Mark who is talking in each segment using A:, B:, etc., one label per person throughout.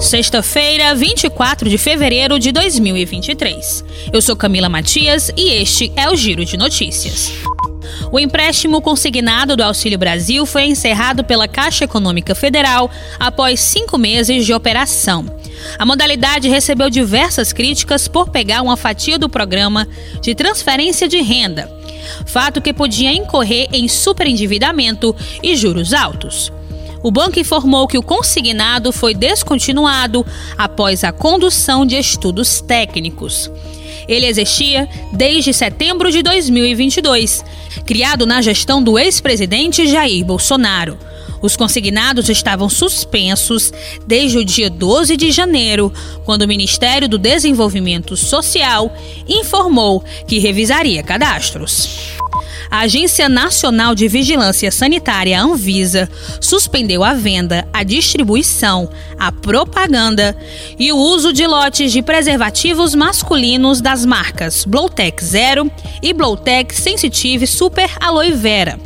A: Sexta-feira, 24 de fevereiro de 2023. Eu sou Camila Matias e este é o Giro de Notícias. O empréstimo consignado do Auxílio Brasil foi encerrado pela Caixa Econômica Federal após cinco meses de operação. A modalidade recebeu diversas críticas por pegar uma fatia do programa de transferência de renda, fato que podia incorrer em superendividamento e juros altos o banco informou que o consignado foi descontinuado após a condução de estudos técnicos. Ele existia desde setembro de 2022, criado na gestão do ex-presidente Jair Bolsonaro. Os consignados estavam suspensos desde o dia 12 de janeiro, quando o Ministério do Desenvolvimento Social informou que revisaria cadastros. A Agência Nacional de Vigilância Sanitária, Anvisa, suspendeu a venda, a distribuição, a propaganda e o uso de lotes de preservativos masculinos das marcas Blowtec Zero e Blowtec Sensitive Super Aloe Vera,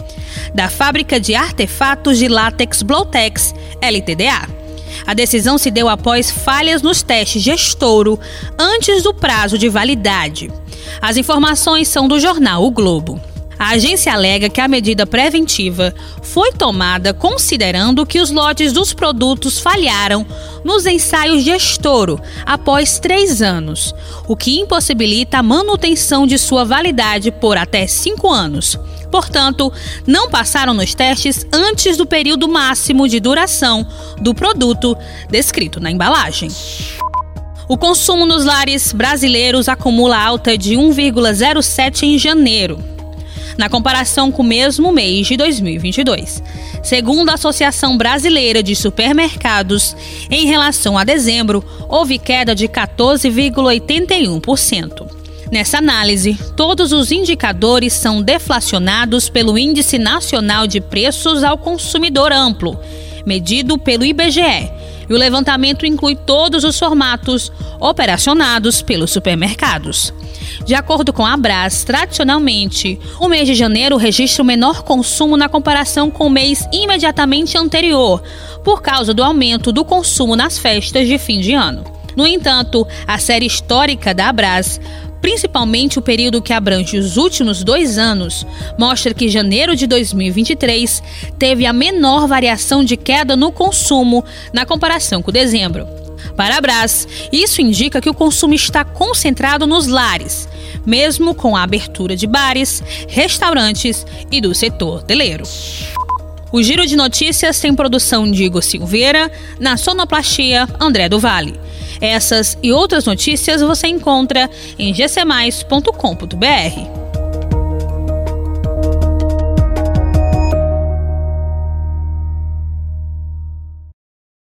A: da fábrica de artefatos de látex Blowtex LTDA. A decisão se deu após falhas nos testes de estouro antes do prazo de validade. As informações são do jornal O Globo. A agência alega que a medida preventiva foi tomada considerando que os lotes dos produtos falharam nos ensaios de estouro após três anos, o que impossibilita a manutenção de sua validade por até cinco anos. Portanto, não passaram nos testes antes do período máximo de duração do produto descrito na embalagem. O consumo nos lares brasileiros acumula alta de 1,07 em janeiro, na comparação com o mesmo mês de 2022. Segundo a Associação Brasileira de Supermercados, em relação a dezembro, houve queda de 14,81%. Nessa análise, todos os indicadores são deflacionados pelo Índice Nacional de Preços ao Consumidor Amplo, medido pelo IBGE, e o levantamento inclui todos os formatos operacionados pelos supermercados. De acordo com a Abras, tradicionalmente, o mês de janeiro registra o menor consumo na comparação com o mês imediatamente anterior, por causa do aumento do consumo nas festas de fim de ano. No entanto, a série histórica da Abras principalmente o período que abrange os últimos dois anos, mostra que janeiro de 2023 teve a menor variação de queda no consumo na comparação com dezembro. Para a Brás, isso indica que o consumo está concentrado nos lares, mesmo com a abertura de bares, restaurantes e do setor hoteleiro. O Giro de Notícias tem produção de Igor Silveira, na sonoplastia André do Vale. Essas e outras notícias você encontra em gcmais.com.br.